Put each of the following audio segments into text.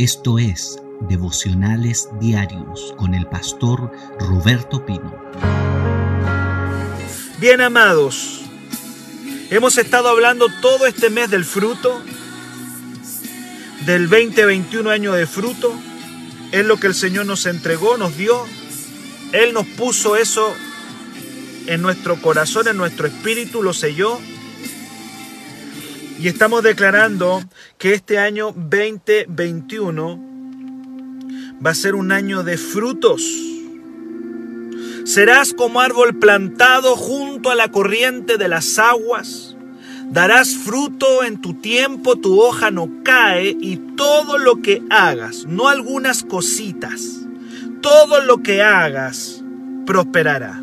Esto es Devocionales Diarios con el pastor Roberto Pino. Bien amados, hemos estado hablando todo este mes del fruto, del 2021 año de fruto. Es lo que el Señor nos entregó, nos dio. Él nos puso eso en nuestro corazón, en nuestro espíritu, lo selló y estamos declarando que este año 2021 va a ser un año de frutos. Serás como árbol plantado junto a la corriente de las aguas. Darás fruto en tu tiempo, tu hoja no cae y todo lo que hagas, no algunas cositas, todo lo que hagas prosperará.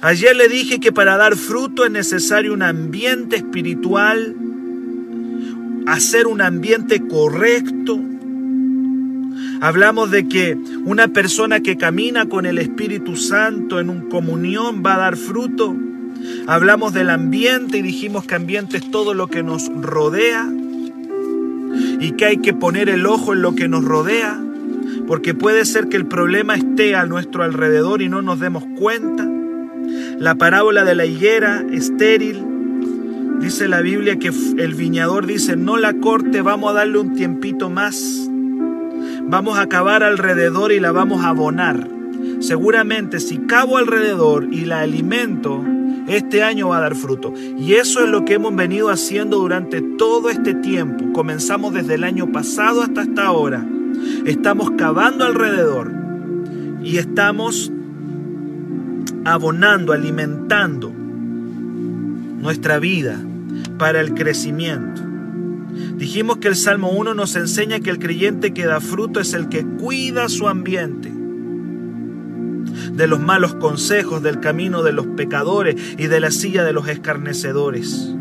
Ayer le dije que para dar fruto es necesario un ambiente espiritual hacer un ambiente correcto. Hablamos de que una persona que camina con el Espíritu Santo en un comunión va a dar fruto. Hablamos del ambiente y dijimos que ambiente es todo lo que nos rodea y que hay que poner el ojo en lo que nos rodea, porque puede ser que el problema esté a nuestro alrededor y no nos demos cuenta. La parábola de la higuera estéril Dice la Biblia que el viñador dice, no la corte, vamos a darle un tiempito más. Vamos a acabar alrededor y la vamos a abonar. Seguramente si cavo alrededor y la alimento, este año va a dar fruto. Y eso es lo que hemos venido haciendo durante todo este tiempo. Comenzamos desde el año pasado hasta esta hora. Estamos cavando alrededor y estamos abonando, alimentando nuestra vida para el crecimiento. Dijimos que el Salmo 1 nos enseña que el creyente que da fruto es el que cuida su ambiente de los malos consejos, del camino de los pecadores y de la silla de los escarnecedores.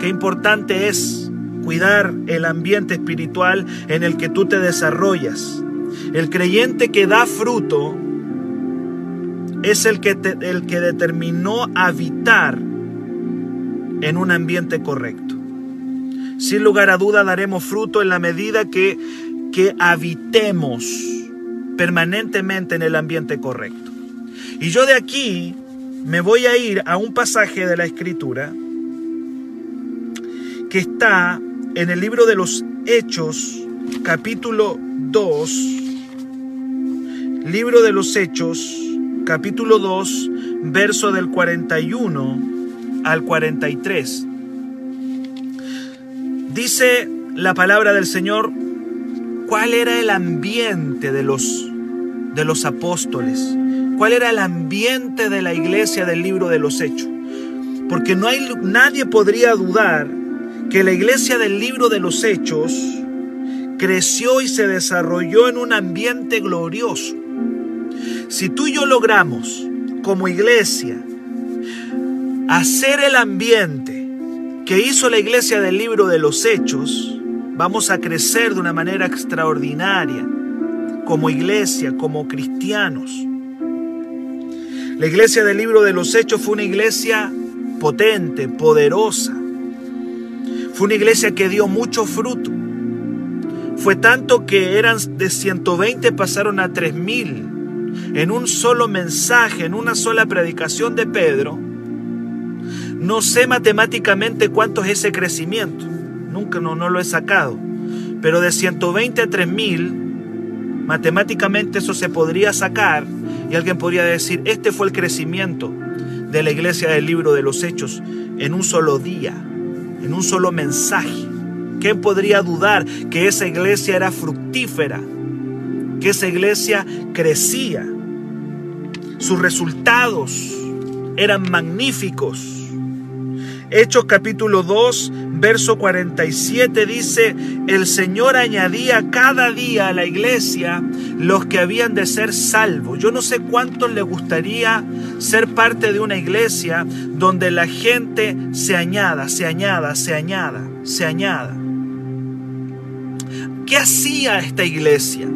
Qué importante es cuidar el ambiente espiritual en el que tú te desarrollas. El creyente que da fruto es el que, el que determinó habitar en un ambiente correcto. Sin lugar a duda daremos fruto en la medida que, que habitemos permanentemente en el ambiente correcto. Y yo de aquí me voy a ir a un pasaje de la escritura que está en el libro de los Hechos, capítulo 2, libro de los Hechos, capítulo 2, verso del 41 al 43. Dice la palabra del Señor cuál era el ambiente de los de los apóstoles, cuál era el ambiente de la iglesia del libro de los Hechos. Porque no hay nadie podría dudar que la iglesia del libro de los Hechos creció y se desarrolló en un ambiente glorioso. Si tú y yo logramos como iglesia hacer el ambiente que hizo la iglesia del libro de los hechos, vamos a crecer de una manera extraordinaria como iglesia, como cristianos. La iglesia del libro de los hechos fue una iglesia potente, poderosa. Fue una iglesia que dio mucho fruto. Fue tanto que eran de 120 pasaron a 3000 en un solo mensaje, en una sola predicación de Pedro no sé matemáticamente cuánto es ese crecimiento. Nunca no, no lo he sacado. Pero de 120 a 3000, matemáticamente eso se podría sacar y alguien podría decir, este fue el crecimiento de la iglesia del libro de los hechos en un solo día, en un solo mensaje. ¿Quién podría dudar que esa iglesia era fructífera? Que esa iglesia crecía. Sus resultados eran magníficos. Hechos capítulo 2, verso 47 dice, el Señor añadía cada día a la iglesia los que habían de ser salvos. Yo no sé cuántos le gustaría ser parte de una iglesia donde la gente se añada, se añada, se añada, se añada. ¿Qué hacía esta iglesia?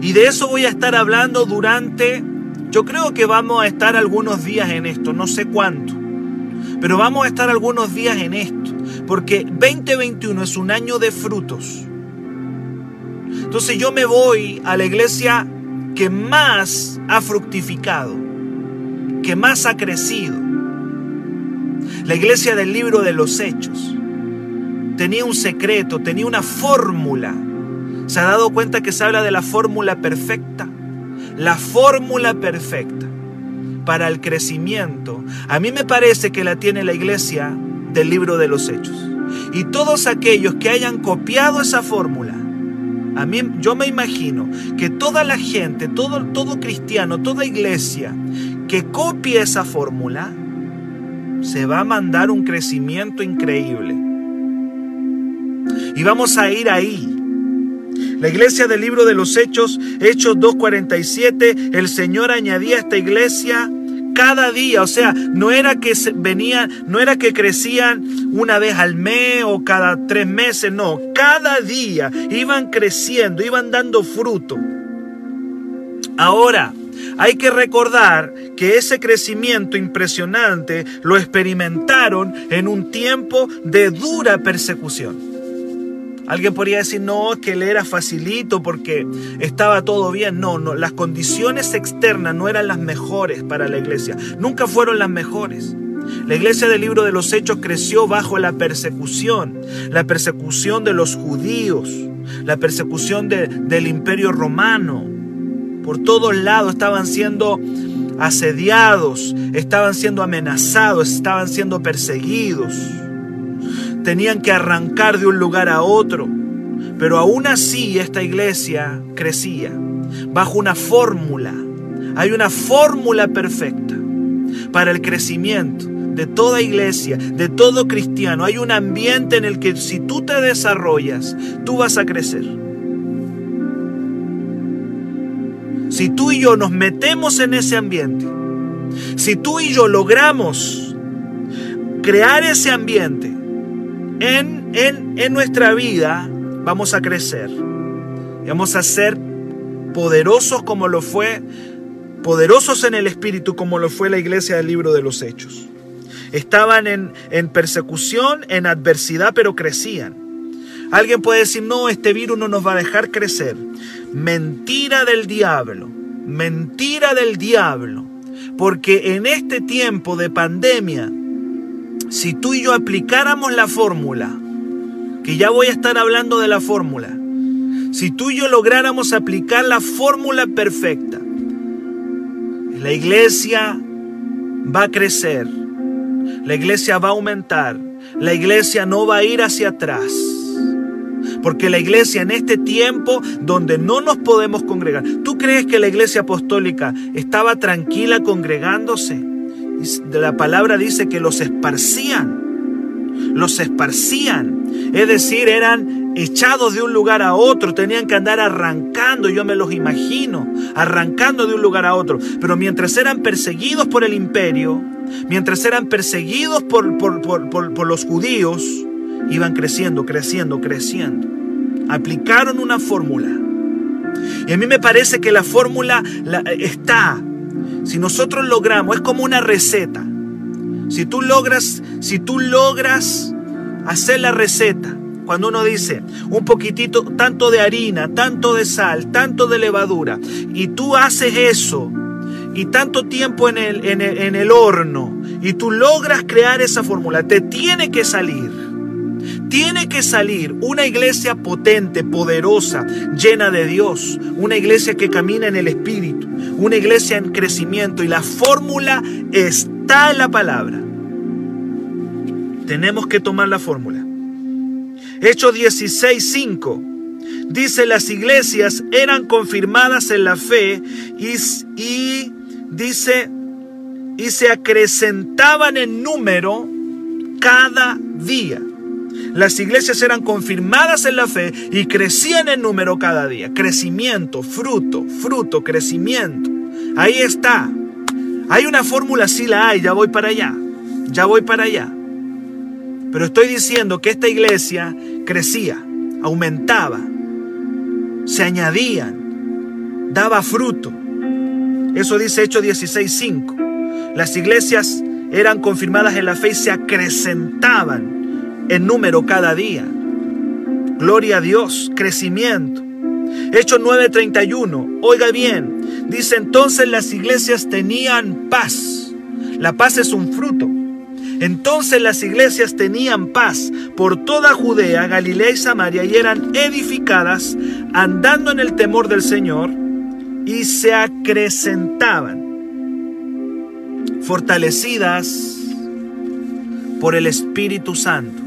Y de eso voy a estar hablando durante, yo creo que vamos a estar algunos días en esto, no sé cuánto. Pero vamos a estar algunos días en esto, porque 2021 es un año de frutos. Entonces yo me voy a la iglesia que más ha fructificado, que más ha crecido. La iglesia del libro de los hechos tenía un secreto, tenía una fórmula. ¿Se ha dado cuenta que se habla de la fórmula perfecta? La fórmula perfecta para el crecimiento. A mí me parece que la tiene la iglesia del libro de los hechos. Y todos aquellos que hayan copiado esa fórmula, a mí yo me imagino que toda la gente, todo, todo cristiano, toda iglesia que copie esa fórmula, se va a mandar un crecimiento increíble. Y vamos a ir ahí. La iglesia del libro de los Hechos, Hechos 2.47, el Señor añadía a esta iglesia cada día, o sea, no era que venían, no era que crecían una vez al mes o cada tres meses, no, cada día iban creciendo, iban dando fruto. Ahora, hay que recordar que ese crecimiento impresionante lo experimentaron en un tiempo de dura persecución. Alguien podría decir, no, que él era facilito porque estaba todo bien. No, no, las condiciones externas no eran las mejores para la iglesia. Nunca fueron las mejores. La iglesia del libro de los Hechos creció bajo la persecución, la persecución de los judíos, la persecución del imperio romano. Por todos lados estaban siendo asediados, estaban siendo amenazados, estaban siendo perseguidos tenían que arrancar de un lugar a otro. Pero aún así esta iglesia crecía bajo una fórmula. Hay una fórmula perfecta para el crecimiento de toda iglesia, de todo cristiano. Hay un ambiente en el que si tú te desarrollas, tú vas a crecer. Si tú y yo nos metemos en ese ambiente, si tú y yo logramos crear ese ambiente, en, nuestra vida vamos a crecer. Vamos a ser poderosos como lo fue, poderosos en el Espíritu como lo fue la iglesia del libro de los Hechos. Estaban en, en persecución, en adversidad, pero crecían. Alguien puede decir, no, este virus no nos va a dejar crecer. Mentira del diablo, mentira del diablo. Porque en este tiempo de pandemia, si tú y yo aplicáramos la fórmula, que ya voy a estar hablando de la fórmula, si tú y yo lográramos aplicar la fórmula perfecta, la iglesia va a crecer, la iglesia va a aumentar, la iglesia no va a ir hacia atrás. Porque la iglesia en este tiempo donde no nos podemos congregar, ¿tú crees que la iglesia apostólica estaba tranquila congregándose? La palabra dice que los esparcían, los esparcían, es decir, eran echados de un lugar a otro, tenían que andar arrancando, yo me los imagino, arrancando de un lugar a otro, pero mientras eran perseguidos por el imperio, mientras eran perseguidos por, por, los judíos, iban creciendo, creciendo, creciendo. Aplicaron una fórmula. Y a mí me parece que la fórmula está si nosotros logramos, es como una receta. Si tú logras, si tú logras hacer la receta, cuando uno dice un poquitito, tanto de harina, tanto de sal, tanto de levadura, y tú haces eso, y tanto tiempo en el, en el, en el horno, y tú logras crear esa fórmula, te tiene que salir tiene que salir una iglesia potente, poderosa, llena de Dios, una iglesia que camina en el Espíritu, una iglesia en crecimiento y la fórmula está en la palabra. Tenemos que tomar la fórmula. Hechos 16:5 dice las iglesias eran confirmadas en la fe y, y dice y se acrecentaban en número cada día. Las iglesias eran confirmadas en la fe y crecían en número cada día. Crecimiento, fruto, fruto, crecimiento. Ahí está. Hay una fórmula, sí la hay, ya voy para allá. Ya voy para allá. Pero estoy diciendo que esta iglesia crecía, aumentaba, se añadían, daba fruto. Eso dice Hechos 16.5. Las iglesias eran confirmadas en la fe y se acrecentaban en número cada día. Gloria a Dios, crecimiento. Hechos 9:31, oiga bien, dice entonces las iglesias tenían paz. La paz es un fruto. Entonces las iglesias tenían paz por toda Judea, Galilea y Samaria y eran edificadas andando en el temor del Señor y se acrecentaban, fortalecidas por el Espíritu Santo.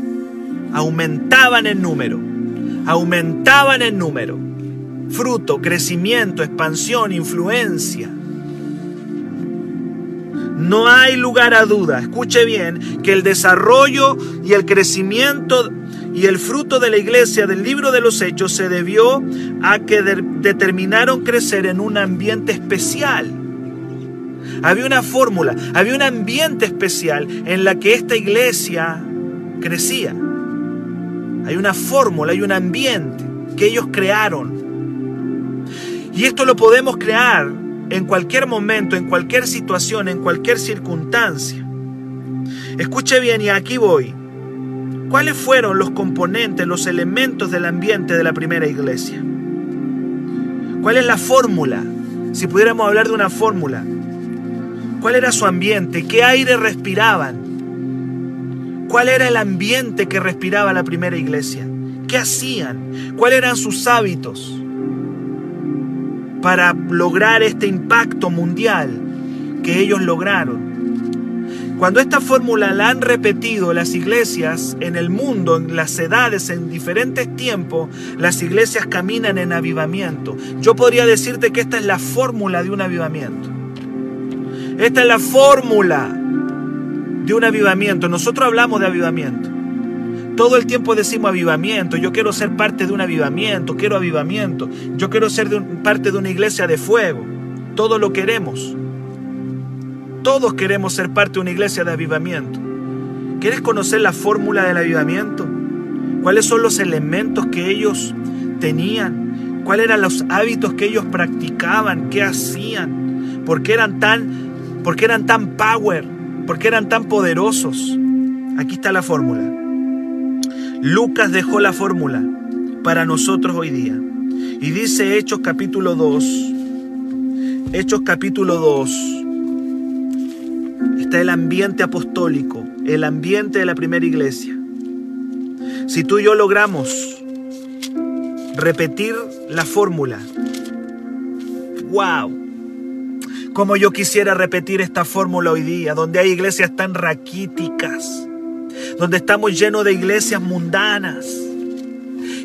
Aumentaban en número, aumentaban en número. Fruto, crecimiento, expansión, influencia. No hay lugar a duda, escuche bien, que el desarrollo y el crecimiento y el fruto de la iglesia del libro de los hechos se debió a que determinaron crecer en un ambiente especial. Había una fórmula, había un ambiente especial en la que esta iglesia crecía. Hay una fórmula, hay un ambiente que ellos crearon. Y esto lo podemos crear en cualquier momento, en cualquier situación, en cualquier circunstancia. Escuche bien y aquí voy. ¿Cuáles fueron los componentes, los elementos del ambiente de la primera iglesia? ¿Cuál es la fórmula? Si pudiéramos hablar de una fórmula. ¿Cuál era su ambiente? ¿Qué aire respiraban? ¿Cuál era el ambiente que respiraba la primera iglesia? ¿Qué hacían? ¿Cuáles eran sus hábitos? para lograr este impacto mundial que ellos lograron. Cuando esta fórmula la han repetido las iglesias en el mundo, en las edades, en diferentes tiempos, las iglesias caminan en avivamiento. Yo podría decirte que esta es la fórmula de un avivamiento. Esta es la fórmula de un avivamiento. Nosotros hablamos de avivamiento. Todo el tiempo decimos avivamiento, yo quiero ser parte de un avivamiento, quiero avivamiento, yo quiero ser parte de una iglesia de fuego. Todos lo queremos. Todos queremos ser parte de una iglesia de avivamiento. ¿Quieres conocer la fórmula del avivamiento? ¿Cuáles son los elementos que ellos tenían? ¿Cuáles eran los hábitos que ellos practicaban? ¿Qué hacían? ¿Por qué eran tan, por qué eran tan power? ¿Por qué eran tan poderosos? Aquí está la fórmula. Lucas dejó la fórmula para nosotros hoy día. Y dice Hechos capítulo 2, Hechos capítulo 2, está el ambiente apostólico, el ambiente de la primera iglesia. Si tú y yo logramos repetir la fórmula, wow, como yo quisiera repetir esta fórmula hoy día, donde hay iglesias tan raquíticas, donde estamos llenos de iglesias mundanas,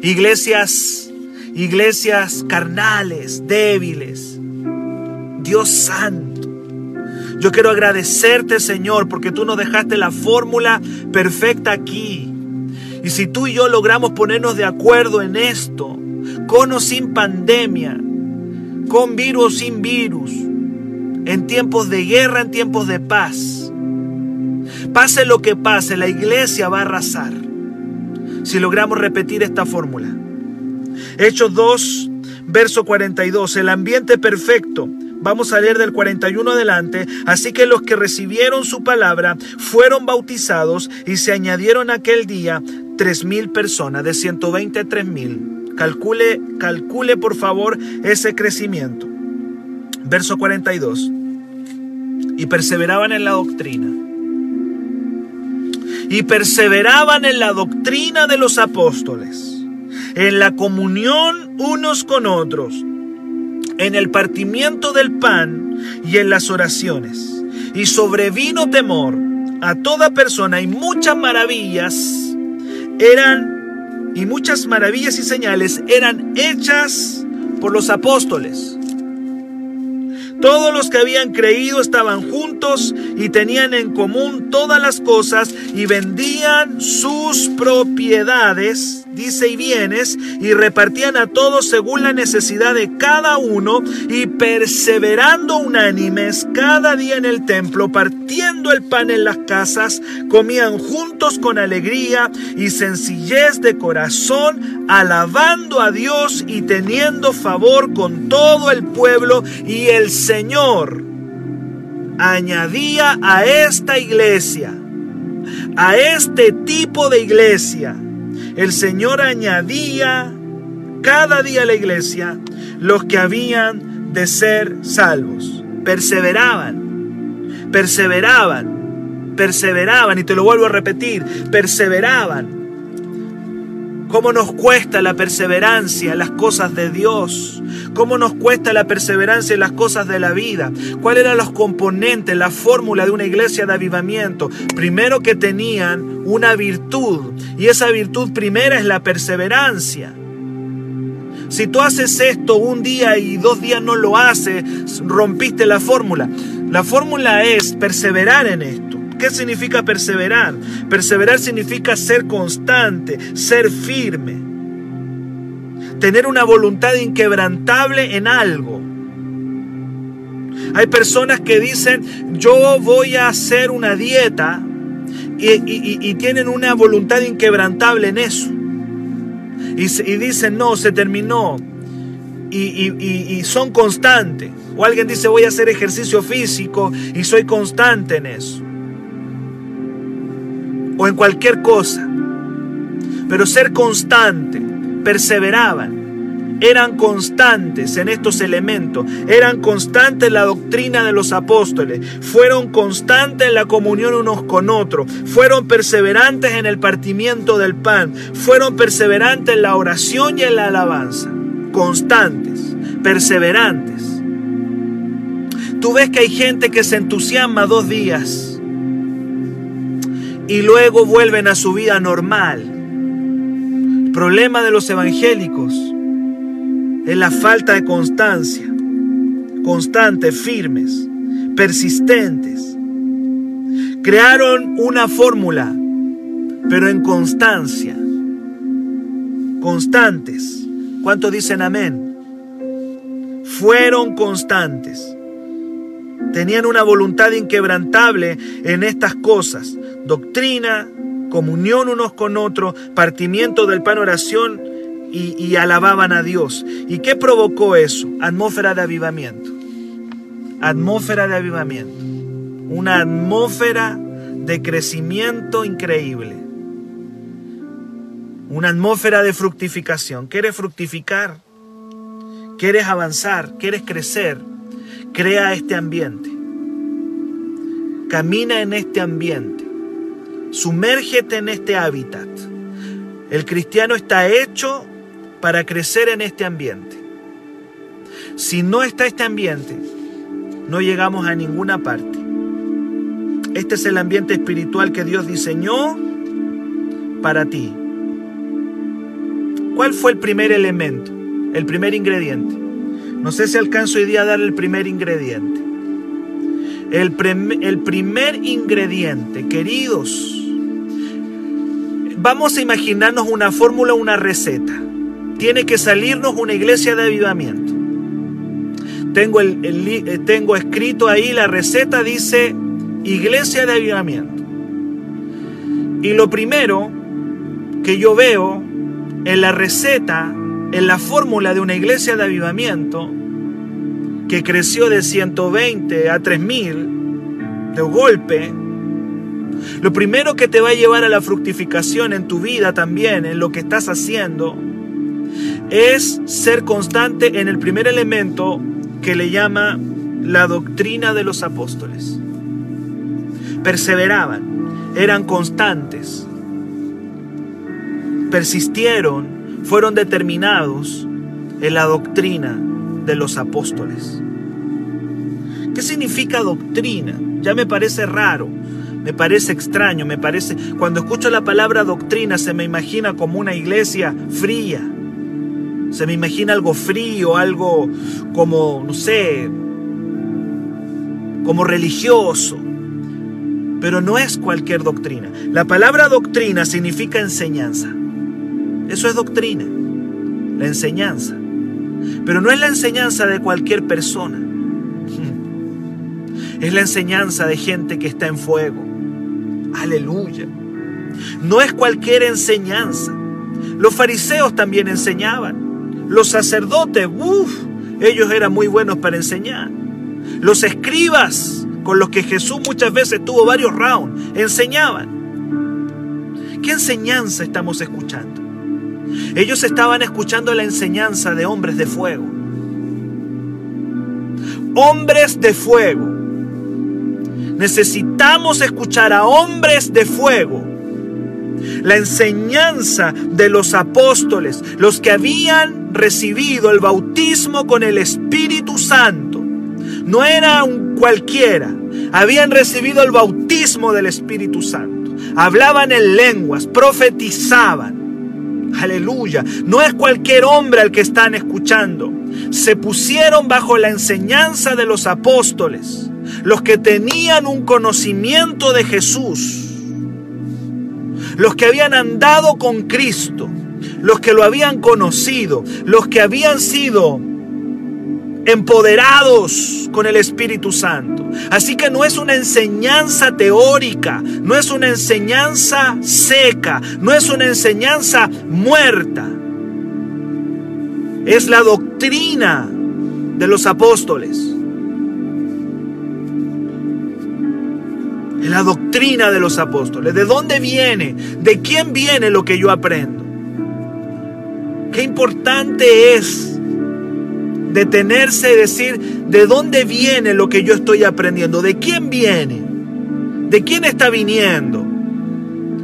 iglesias, iglesias carnales, débiles. Dios santo. Yo quiero agradecerte, Señor, porque tú nos dejaste la fórmula perfecta aquí. Y si tú y yo logramos ponernos de acuerdo en esto, con o sin pandemia, con virus o sin virus, en tiempos de guerra, en tiempos de paz, Pase lo que pase, la iglesia va a arrasar. Si logramos repetir esta fórmula. Hechos 2, verso 42. El ambiente perfecto. Vamos a leer del 41 adelante. Así que los que recibieron su palabra fueron bautizados y se añadieron aquel día tres mil personas, de 120 a 3 mil. Calcule, calcule por favor ese crecimiento. Verso 42. Y perseveraban en la doctrina y perseveraban en la doctrina de los apóstoles, en la comunión unos con otros, en el partimiento del pan y en las oraciones. Y sobrevino temor a toda persona y muchas maravillas eran, y muchas maravillas y señales eran hechas por los apóstoles. Todos los que habían creído estaban juntos y tenían en común todas las cosas y vendían sus propiedades, dice, y bienes, y repartían a todos según la necesidad de cada uno, y perseverando unánimes cada día en el templo, partiendo el pan en las casas, comían juntos con alegría y sencillez de corazón, alabando a Dios y teniendo favor con todo el pueblo, y el Señor añadía a esta iglesia, a este tipo de iglesia, el Señor añadía cada día a la iglesia los que habían de ser salvos. Perseveraban, perseveraban, perseveraban, y te lo vuelvo a repetir, perseveraban. ¿Cómo nos cuesta la perseverancia en las cosas de Dios? ¿Cómo nos cuesta la perseverancia en las cosas de la vida? ¿Cuáles eran los componentes, la fórmula de una iglesia de avivamiento? Primero que tenían una virtud y esa virtud primera es la perseverancia. Si tú haces esto un día y dos días no lo haces, rompiste la fórmula. La fórmula es perseverar en esto. ¿Qué significa perseverar? Perseverar significa ser constante, ser firme, tener una voluntad inquebrantable en algo. Hay personas que dicen, yo voy a hacer una dieta y, tienen una voluntad inquebrantable en eso. Y, dicen, no, se terminó. y son constantes. O alguien dice, voy a hacer ejercicio físico y soy constante en eso o en cualquier cosa. Pero ser constante, perseveraban, eran constantes en estos elementos, eran constantes en la doctrina de los apóstoles, fueron constantes en la comunión unos con otros, fueron perseverantes en el partimiento del pan, fueron perseverantes en la oración y en la alabanza, constantes, perseverantes. Tú ves que hay gente que se entusiasma dos días y luego vuelven a su vida normal. El problema de los evangélicos es la falta de constancia, constantes, firmes, persistentes. Crearon una fórmula, pero en constancia, constantes. ¿Cuántos dicen amén? Fueron constantes. Tenían una voluntad inquebrantable en estas cosas. Doctrina, comunión unos con otros, partimiento del pan oración y, alababan a Dios. ¿Y qué provocó eso? Atmósfera de avivamiento. Atmósfera de avivamiento. Una atmósfera de crecimiento increíble. Una atmósfera de fructificación. ¿Quieres fructificar? ¿Quieres avanzar? ¿Quieres crecer? Crea este ambiente. Camina en este ambiente. Sumérgete en este hábitat. El cristiano está hecho para crecer en este ambiente. Si no está este ambiente, no llegamos a ninguna parte. Este es el ambiente espiritual que Dios diseñó para ti. ¿Cuál fue el primer elemento? El primer ingrediente. No sé si alcanzo hoy día a dar el primer ingrediente. El, el primer ingrediente, queridos, vamos a imaginarnos una fórmula, una receta. Tiene que salirnos una iglesia de avivamiento. Tengo, el, eh, tengo escrito ahí la receta, dice iglesia de avivamiento. Y lo primero que yo veo en la receta en la fórmula de una iglesia de avivamiento que creció de 120 a 3000 de golpe, lo primero que te va a llevar a la fructificación en tu vida también, en lo que estás haciendo, es ser constante en el primer elemento que le llama la doctrina de los apóstoles. Perseveraban, eran constantes, persistieron fueron determinados en la doctrina de los apóstoles. ¿Qué significa doctrina? Ya me parece raro, me parece extraño, me parece... Cuando escucho la palabra doctrina se me imagina como una iglesia fría. Se me imagina algo frío, algo como, no sé, como religioso. Pero no es cualquier doctrina. La palabra doctrina significa enseñanza. Eso es doctrina, la enseñanza. Pero no es la enseñanza de cualquier persona. Es la enseñanza de gente que está en fuego. Aleluya. No es cualquier enseñanza. Los fariseos también enseñaban. Los sacerdotes, uff, ellos eran muy buenos para enseñar. Los escribas, con los que Jesús muchas veces tuvo varios rounds, enseñaban. ¿Qué enseñanza estamos escuchando? Ellos estaban escuchando la enseñanza de hombres de fuego. hombres de fuego. Necesitamos escuchar a hombres de fuego. La enseñanza de los apóstoles, los que habían recibido el bautismo con el Espíritu Santo, no era un cualquiera, habían recibido el bautismo del Espíritu Santo, hablaban en lenguas, profetizaban. Aleluya, no es cualquier hombre al que están escuchando. Se pusieron bajo la enseñanza de los apóstoles, los que tenían un conocimiento de Jesús, los que habían andado con Cristo, los que lo habían conocido, los que habían sido empoderados con el Espíritu Santo. Así que no es una enseñanza teórica, no es una enseñanza seca, no es una enseñanza muerta. Es la doctrina de los apóstoles. Es la doctrina de los apóstoles. ¿De dónde viene? ¿De quién viene lo que yo aprendo? Qué importante es detenerse y decir, ¿de dónde viene lo que yo estoy aprendiendo? ¿De quién viene? ¿De quién está viniendo?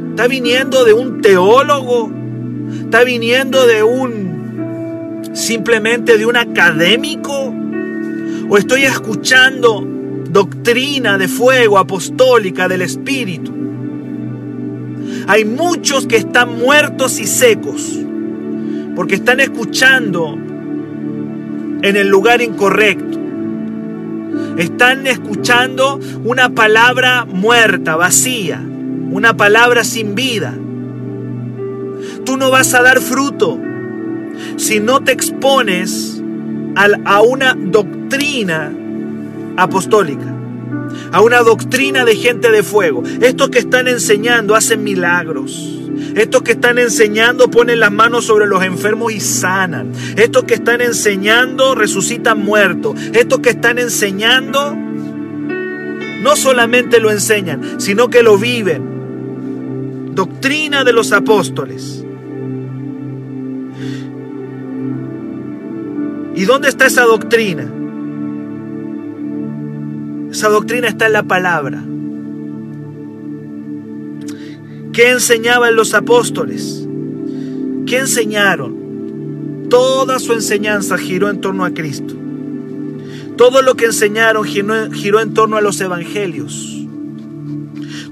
¿Está viniendo de un teólogo? ¿Está viniendo de un simplemente de un académico? ¿O estoy escuchando doctrina de fuego apostólica del Espíritu? Hay muchos que están muertos y secos porque están escuchando en el lugar incorrecto. Están escuchando una palabra muerta, vacía, una palabra sin vida. Tú no vas a dar fruto si no te expones a una doctrina apostólica, a una doctrina de gente de fuego. Estos que están enseñando hacen milagros. Estos que están enseñando ponen las manos sobre los enfermos y sanan. Estos que están enseñando resucitan muertos. Estos que están enseñando no solamente lo enseñan, sino que lo viven. Doctrina de los apóstoles. ¿Y dónde está esa doctrina? Esa doctrina está en la palabra. ¿Qué enseñaban los apóstoles? ¿Qué enseñaron? Toda su enseñanza giró en torno a Cristo. Todo lo que enseñaron giró, en torno a los evangelios.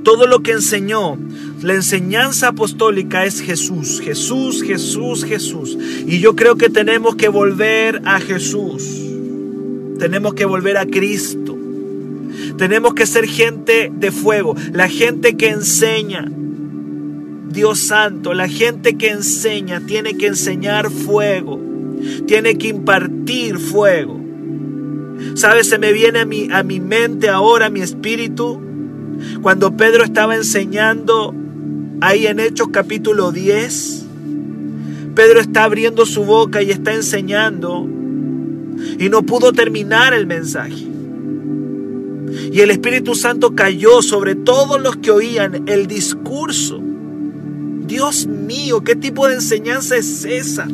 Todo lo que enseñó, la enseñanza apostólica es Jesús, Jesús, Jesús, Jesús. Y yo creo que tenemos que volver a Jesús. Tenemos que volver a Cristo. Tenemos que ser gente de fuego, la gente que enseña, Dios santo, la gente que enseña tiene que enseñar fuego, tiene que impartir fuego. ¿Sabes? Se me viene a mi, a mi mente ahora, a mi espíritu, cuando Pedro estaba enseñando ahí en Hechos capítulo 10. Pedro está abriendo su boca y está enseñando y no pudo terminar el mensaje. Y el Espíritu Santo cayó sobre todos los que oían el discurso Dios mío, ¿qué tipo de enseñanza es esa?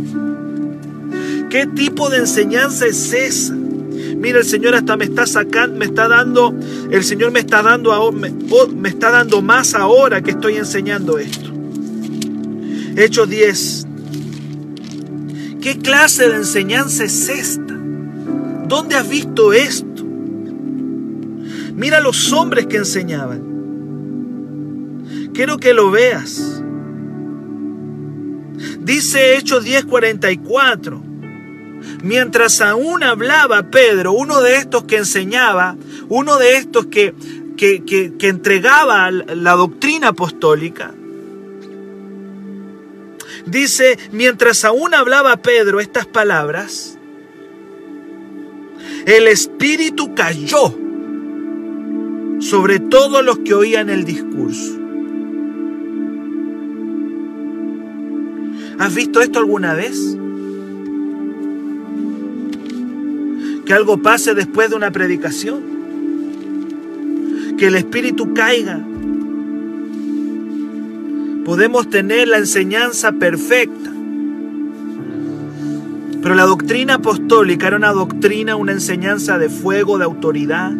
¿Qué tipo de enseñanza es esa? Mira, el Señor hasta me está sacando, me está dando, el Señor me está dando, me, me está dando más ahora que estoy enseñando esto. Hechos 10. ¿Qué clase de enseñanza es esta? ¿Dónde has visto esto? Mira los hombres que enseñaban. Quiero que lo veas. Dice Hechos 10:44. Mientras aún hablaba Pedro, uno de estos que enseñaba, uno de estos que, que, que, entregaba la doctrina apostólica, dice, mientras aún hablaba Pedro estas palabras, el Espíritu cayó sobre todos los que oían el discurso. ¿Has visto esto alguna vez? Que algo pase después de una predicación. Que el Espíritu caiga. Podemos tener la enseñanza perfecta. Pero la doctrina apostólica era una doctrina, una enseñanza de fuego, de autoridad.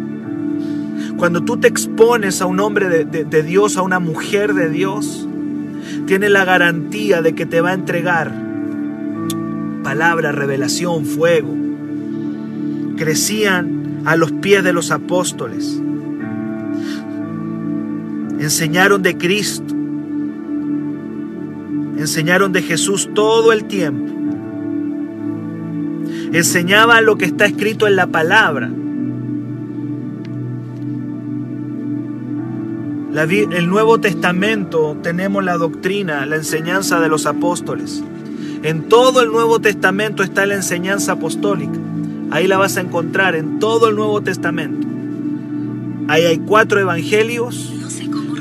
Cuando tú te expones a un hombre de, de Dios, a una mujer de Dios, tienes la garantía de que te va a entregar palabra, revelación, fuego. Crecían a los pies de los apóstoles. Enseñaron de Cristo. Enseñaron de Jesús todo el tiempo enseñaba lo que está escrito en la palabra. El Nuevo Testamento tenemos la doctrina, la enseñanza de los apóstoles. En todo el Nuevo Testamento está la enseñanza apostólica. Ahí la vas a encontrar en todo el Nuevo Testamento. Ahí hay cuatro evangelios.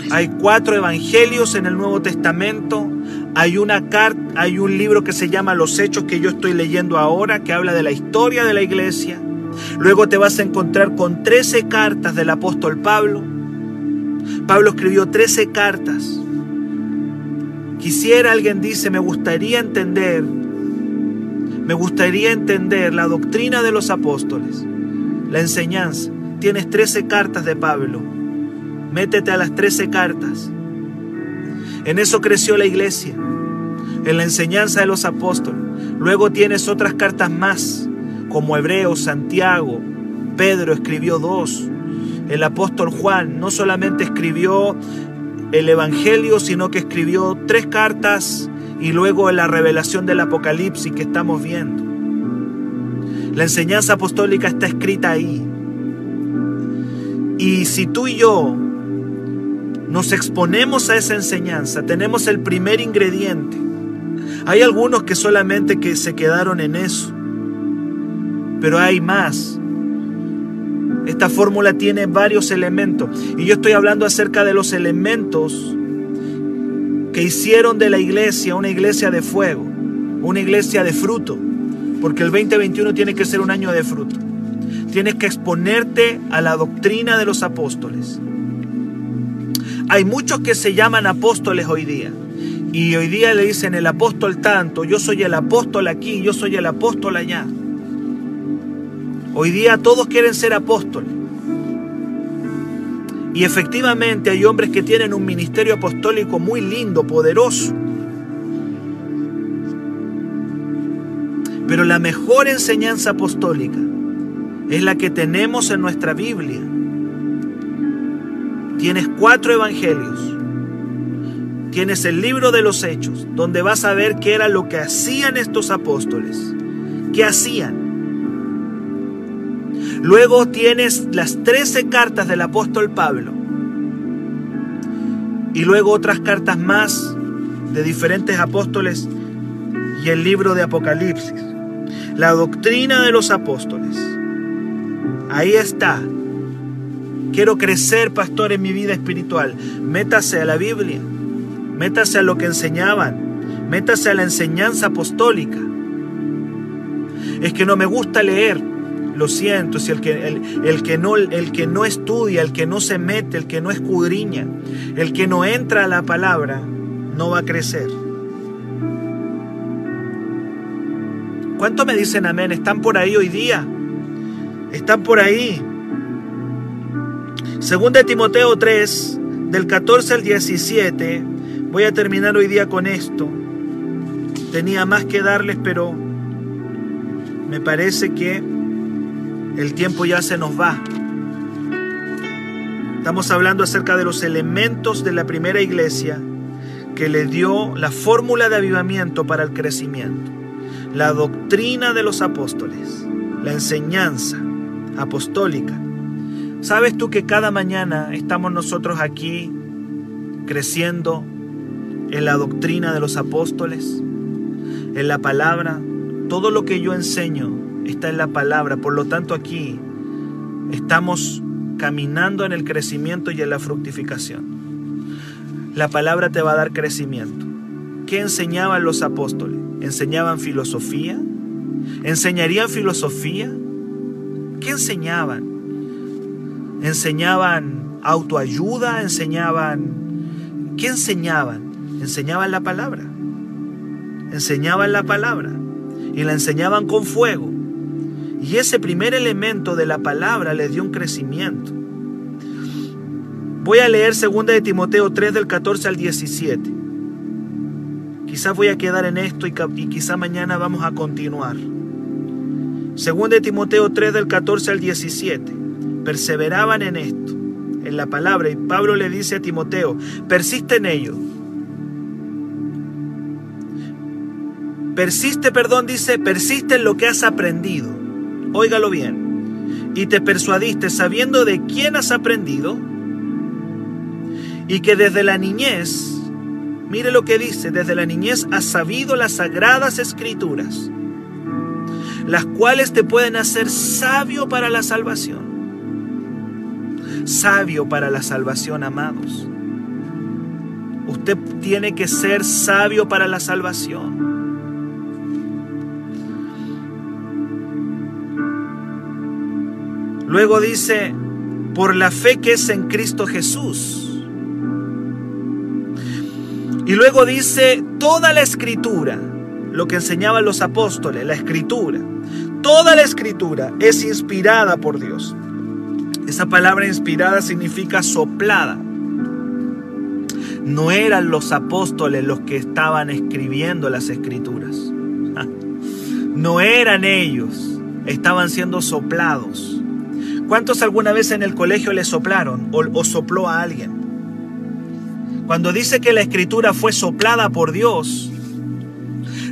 Hay cuatro evangelios en el Nuevo Testamento. Hay una carta, hay un libro que se llama Los Hechos que yo estoy leyendo ahora, que habla de la historia de la iglesia. Luego te vas a encontrar con 13 cartas del apóstol Pablo. Pablo escribió 13 cartas. Quisiera, alguien dice, me gustaría entender, me gustaría entender la doctrina de los apóstoles, la enseñanza. Tienes 13 cartas de Pablo. Métete a las 13 cartas. En eso creció la iglesia, en la enseñanza de los apóstoles. Luego tienes otras cartas más, como Hebreos, Santiago, Pedro escribió dos. El apóstol Juan no solamente escribió el Evangelio, sino que escribió tres cartas y luego la revelación del Apocalipsis que estamos viendo. La enseñanza apostólica está escrita ahí. Y si tú y yo nos exponemos a esa enseñanza, tenemos el primer ingrediente. Hay algunos que solamente que se quedaron en eso, pero hay más. Esta fórmula tiene varios elementos y yo estoy hablando acerca de los elementos que hicieron de la iglesia una iglesia de fuego, una iglesia de fruto, porque el 2021 tiene que ser un año de fruto. Tienes que exponerte a la doctrina de los apóstoles. Hay muchos que se llaman apóstoles hoy día. Y hoy día le dicen el apóstol tanto, yo soy el apóstol aquí, yo soy el apóstol allá. Hoy día todos quieren ser apóstoles. Y efectivamente hay hombres que tienen un ministerio apostólico muy lindo, poderoso. Pero la mejor enseñanza apostólica es la que tenemos en nuestra Biblia tienes cuatro evangelios. Tienes el libro de los hechos, donde vas a ver qué era lo que hacían estos apóstoles. ¿Qué hacían? Luego tienes las trece cartas del apóstol Pablo. Y luego otras cartas más de diferentes apóstoles y el libro de Apocalipsis. La doctrina de los apóstoles. Ahí está, Quiero crecer, pastor, en mi vida espiritual. Métase a la Biblia. Métase a lo que enseñaban. Métase a la enseñanza apostólica. Es que no me gusta leer. Lo siento, si el que, el, que no, el que no estudia, el que no se mete, el que no escudriña, el que no entra a la palabra, no va a crecer. ¿Cuánto me dicen amén? ¿Están por ahí hoy día? ¿Están por ahí? Según de Timoteo 3, del 14 al 17, voy a terminar hoy día con esto. Tenía más que darles, pero me parece que el tiempo ya se nos va. Estamos hablando acerca de los elementos de la primera iglesia que le dio la fórmula de avivamiento para el crecimiento. La doctrina de los apóstoles, la enseñanza apostólica, ¿Sabes tú que cada mañana estamos nosotros aquí creciendo en la doctrina de los apóstoles, en la palabra? Todo lo que yo enseño está en la palabra, por lo tanto aquí estamos caminando en el crecimiento y en la fructificación. La palabra te va a dar crecimiento. ¿Qué enseñaban los apóstoles? ¿Enseñaban filosofía? ¿Enseñarían filosofía? ¿Qué enseñaban? enseñaban autoayuda, enseñaban... ¿Qué enseñaban? Enseñaban la palabra. Enseñaban la palabra. y la enseñaban con fuego. Y ese primer elemento de la palabra le dio un crecimiento. Voy a leer 2 de Timoteo 3 del 14 al 17. Quizás voy a quedar en esto y, y quizá mañana vamos a continuar. 2 de Timoteo 3 del 14 al 17. Perseveraban en esto, en la palabra. Y Pablo le dice a Timoteo, persiste en ello. Persiste, perdón, dice, persiste en lo que has aprendido. Óigalo bien. Y te persuadiste sabiendo de quién has aprendido y que desde la niñez, mire lo que dice, desde la niñez has sabido las sagradas escrituras, las cuales te pueden hacer sabio para la salvación. Sabio para la salvación, amados. Usted tiene que ser sabio para la salvación. Luego dice, por la fe que es en Cristo Jesús. Y luego dice, toda la escritura, lo que enseñaban los apóstoles, la escritura, toda la escritura es inspirada por Dios. Esa palabra inspirada significa soplada. No eran los apóstoles los que estaban escribiendo las escrituras. No eran ellos, estaban siendo soplados. ¿Cuántos alguna vez en el colegio le soplaron o, sopló a alguien? Cuando dice que la escritura fue soplada por Dios,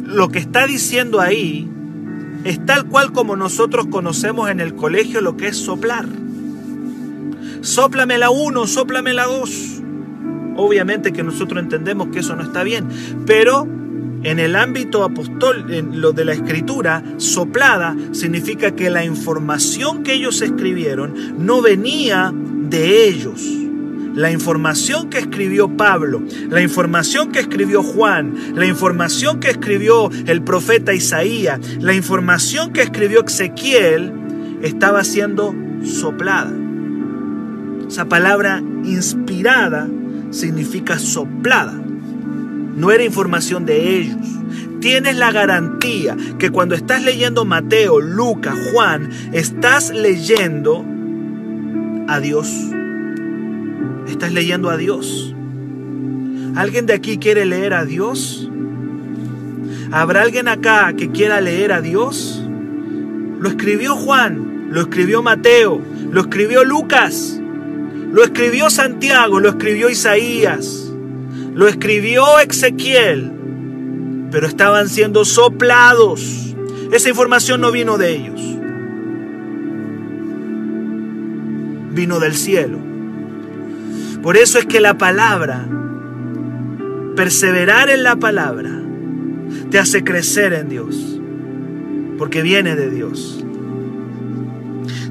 lo que está diciendo ahí es tal cual como nosotros conocemos en el colegio lo que es soplar. Sóplame la uno, sóplame la dos. Obviamente que nosotros entendemos que eso no está bien, pero en el ámbito apostol, en lo de la escritura, soplada significa que la información que ellos escribieron no venía de ellos. La información que escribió Pablo, la información que escribió Juan, la información que escribió el profeta Isaías, la información que escribió Ezequiel, estaba siendo soplada. Esa palabra inspirada significa soplada no era información de ellos. Tienes la garantía que cuando estás leyendo Mateo, Lucas, Juan, estás leyendo a Dios. Estás leyendo a Dios. ¿Alguien de aquí quiere leer a Dios? ¿Habrá alguien acá que quiera leer a Dios? Lo escribió Juan, lo escribió Mateo, lo escribió Lucas, lo escribió Santiago, lo escribió Isaías. Lo escribió Ezequiel, pero estaban siendo soplados. Esa información no vino de ellos. Vino del cielo. Por eso es que la palabra, perseverar en la palabra, te hace crecer en Dios, porque viene de Dios.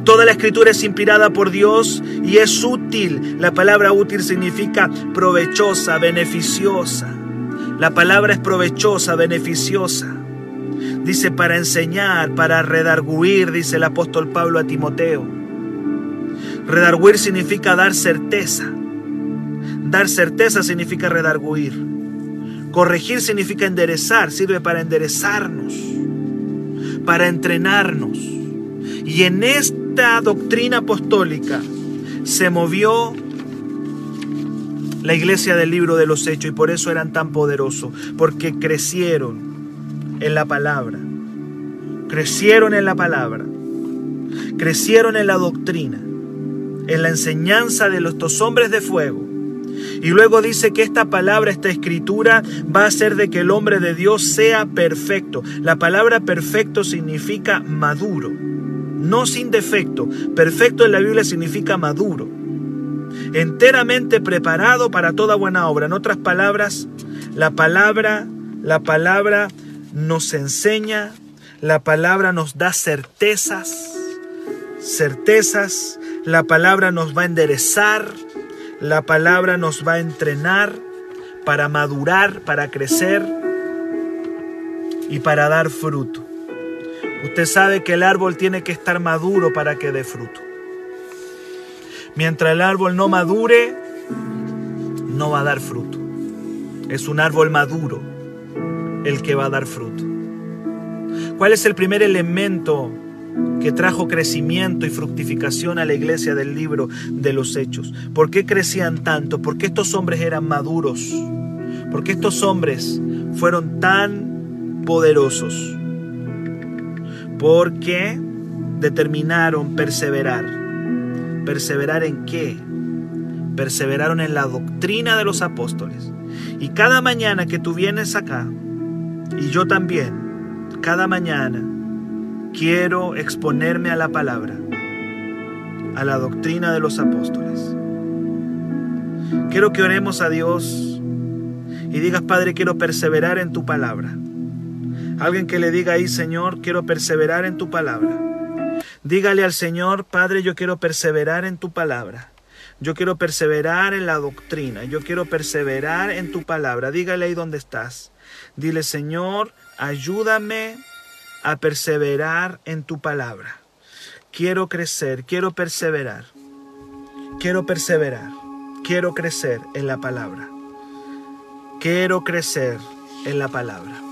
Toda la escritura es inspirada por Dios y es útil. La palabra útil significa provechosa, beneficiosa. La palabra es provechosa, beneficiosa. Dice para enseñar, para redarguir, dice el apóstol Pablo a Timoteo. Redarguir significa dar certeza. Dar certeza significa redarguir. Corregir significa enderezar, sirve para enderezarnos, para entrenarnos. Y en este doctrina apostólica se movió la iglesia del libro de los hechos y por eso eran tan poderosos, porque crecieron en la palabra, crecieron en la palabra, crecieron en la doctrina, en la enseñanza de estos hombres de fuego. Y luego dice que esta palabra, esta escritura, va a hacer de que el hombre de Dios sea perfecto. La palabra perfecto significa maduro no sin defecto. Perfecto en la Biblia significa maduro, enteramente preparado para toda buena obra. En otras palabras, la palabra, la palabra nos enseña, la palabra nos da certezas, certezas, la palabra nos va a enderezar, la palabra nos va a entrenar para madurar, para crecer y para dar fruto. Usted sabe que el árbol tiene que estar maduro para que dé fruto. Mientras el árbol no madure, no va a dar fruto. Es un árbol maduro el que va a dar fruto. ¿Cuál es el primer elemento que trajo crecimiento y fructificación a la iglesia del libro de los hechos? ¿Por qué crecían tanto? ¿Por qué estos hombres eran maduros? ¿Por qué estos hombres fueron tan poderosos? Porque determinaron perseverar. ¿Perseverar en qué? Perseveraron en la doctrina de los apóstoles. Y cada mañana que tú vienes acá, y yo también, cada mañana, quiero exponerme a la palabra, a la doctrina de los apóstoles. Quiero que oremos a Dios y digas, Padre, quiero perseverar en tu palabra. Alguien que le diga ahí, Señor, quiero perseverar en tu palabra. Dígale al Señor, Padre, yo quiero perseverar en tu palabra. Yo quiero perseverar en la doctrina. Yo quiero perseverar en tu palabra. Dígale ahí donde estás. Dile, Señor, ayúdame a perseverar en tu palabra. Quiero crecer, quiero perseverar. Quiero perseverar. Quiero crecer en la palabra. Quiero crecer en la palabra.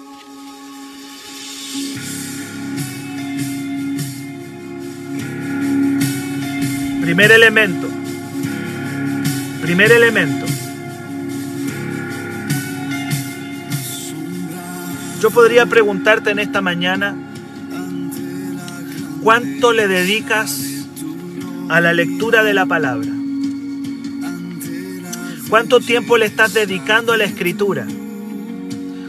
Primer elemento. Primer elemento. Yo podría preguntarte en esta mañana, ¿cuánto le dedicas a la lectura de la palabra? ¿Cuánto tiempo le estás dedicando a la escritura?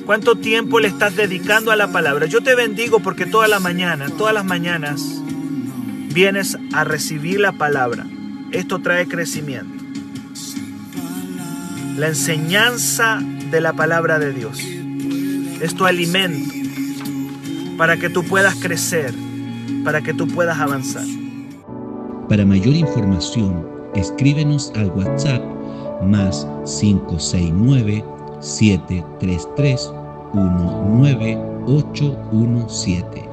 ¿Cuánto tiempo le estás dedicando a la palabra? Yo te bendigo porque toda la mañana, todas las mañanas, vienes a recibir la palabra. Esto trae crecimiento. La enseñanza de la palabra de Dios es tu alimento para que tú puedas crecer, para que tú puedas avanzar. Para mayor información, escríbenos al WhatsApp más 569 733 19817.